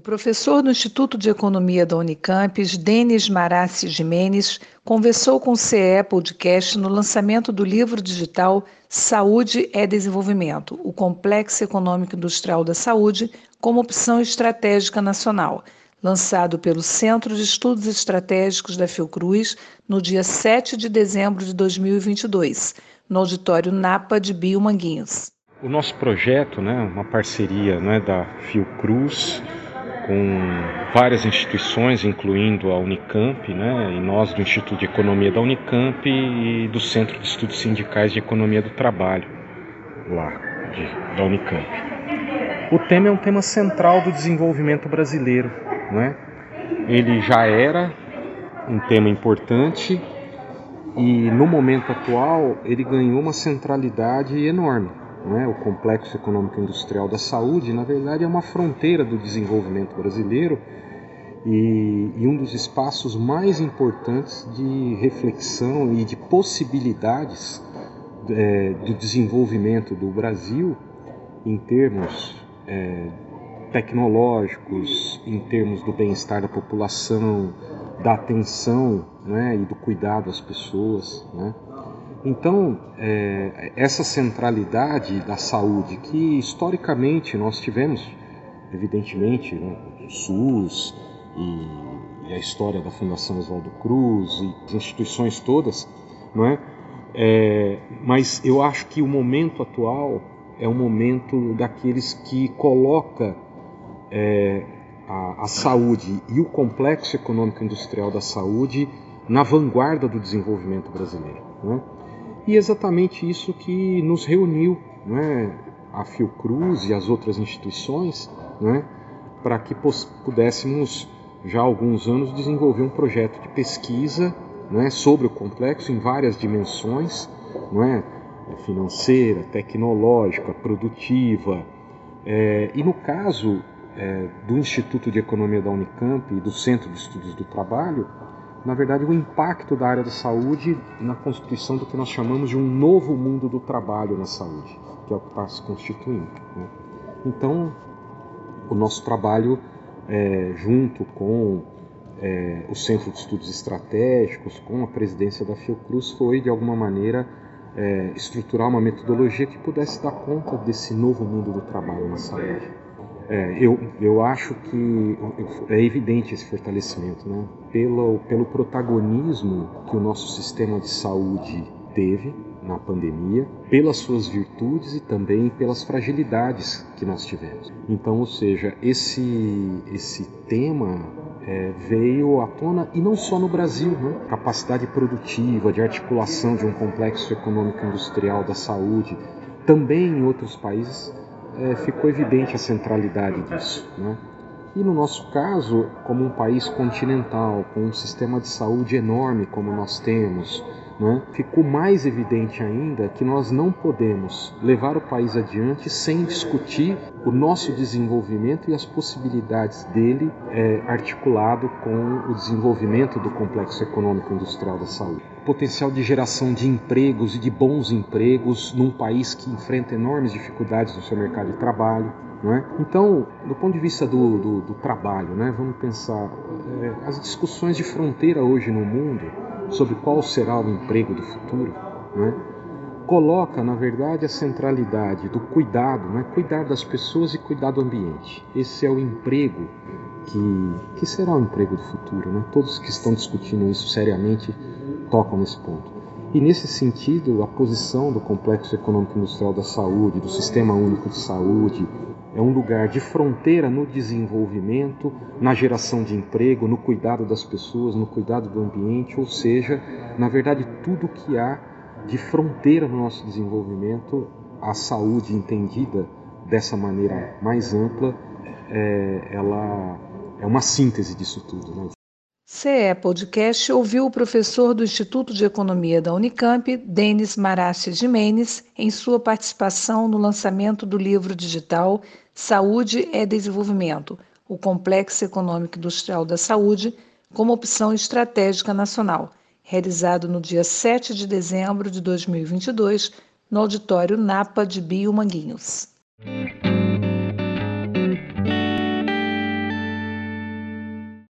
O professor do Instituto de Economia da Unicamp, Denis Marassi Jimenez, conversou com o CE Podcast no lançamento do livro digital Saúde é Desenvolvimento, o Complexo Econômico Industrial da Saúde como opção estratégica nacional, lançado pelo Centro de Estudos Estratégicos da Fiocruz no dia 7 de dezembro de 2022, no auditório Napa de Biomanguinhos. O nosso projeto, né, uma parceria né, da Fiocruz, com várias instituições, incluindo a Unicamp, né, e nós do Instituto de Economia da Unicamp e do Centro de Estudos Sindicais de Economia do Trabalho, lá de, da Unicamp. O tema é um tema central do desenvolvimento brasileiro, né? Ele já era um tema importante e no momento atual ele ganhou uma centralidade enorme é? o complexo econômico industrial da saúde, na verdade é uma fronteira do desenvolvimento brasileiro e, e, um dos espaços mais importantes de reflexão e de possibilidades é, do desenvolvimento do Brasil em termos é, tecnológicos, em termos do bem-estar da população, da atenção né, e do cuidado às pessoas. Né? Então, é, essa centralidade da saúde, que historicamente nós tivemos, evidentemente, né, o SUS e, e, a história da Fundação Oswaldo Cruz e as instituições todas, não é? é? Mas eu acho que o momento atual é o momento daqueles que coloca é, a, a saúde e o complexo econômico industrial da saúde na vanguarda do desenvolvimento brasileiro. Né? E exatamente isso que nos reuniu, né, a Fiocruz e as outras instituições, né, para que pudéssemos já há alguns anos desenvolver um projeto de pesquisa né, sobre o complexo em várias dimensões, né, financeira, tecnológica, produtiva. É, e no caso é, do Instituto de Economia da Unicamp e do Centro de Estudos do Trabalho, na verdade, o impacto da área da saúde na constituição do que nós chamamos de um novo mundo do trabalho na saúde, que é o que está se constituindo. Né? Então, o nosso trabalho, é, junto com é, o Centro de Estudos Estratégicos, com a presidência da Fiocruz, foi, de alguma maneira, é, estruturar uma metodologia que pudesse dar conta desse novo mundo do trabalho na saúde. É, eu, eu acho que é evidente esse fortalecimento, né? pelo, pelo protagonismo que o nosso sistema de saúde teve na pandemia, pelas suas virtudes e também pelas fragilidades que nós tivemos. Então, ou seja, esse, esse tema é, veio à tona e não só no Brasil, né? capacidade produtiva, de articulação de um complexo econômico industrial da saúde, também em outros países é, ficou evidente a centralidade disso. Né? E no nosso caso, como um país continental, com um sistema de saúde enorme como nós temos, né, ficou mais evidente ainda que nós não podemos levar o país adiante sem discutir o nosso desenvolvimento e as possibilidades dele é, articulado com o desenvolvimento do complexo econômico industrial da saúde. O potencial de geração de empregos e de bons empregos num país que enfrenta enormes dificuldades no seu mercado de trabalho, é? Então, do ponto de vista do, do, do trabalho, né, vamos pensar é, as discussões de fronteira hoje no mundo sobre qual será o emprego do futuro, né, coloca, na verdade, a centralidade do cuidado, né, cuidar das pessoas e cuidar do ambiente. Esse é o emprego que, que será o emprego do futuro. Né? Todos que estão discutindo isso seriamente tocam nesse ponto. E nesse sentido, a posição do Complexo Econômico Industrial da Saúde, do Sistema Único de Saúde, é um lugar de fronteira no desenvolvimento, na geração de emprego, no cuidado das pessoas, no cuidado do ambiente, ou seja, na verdade, tudo que há de fronteira no nosso desenvolvimento, a saúde entendida dessa maneira mais ampla, é, ela é uma síntese disso tudo. Né? CE Podcast ouviu o professor do Instituto de Economia da Unicamp, Denis Marassi Jimenez, em sua participação no lançamento do livro digital Saúde é Desenvolvimento, o Complexo Econômico Industrial da Saúde, como opção estratégica nacional, realizado no dia 7 de dezembro de 2022, no auditório Napa de Bio Manguinhos. Música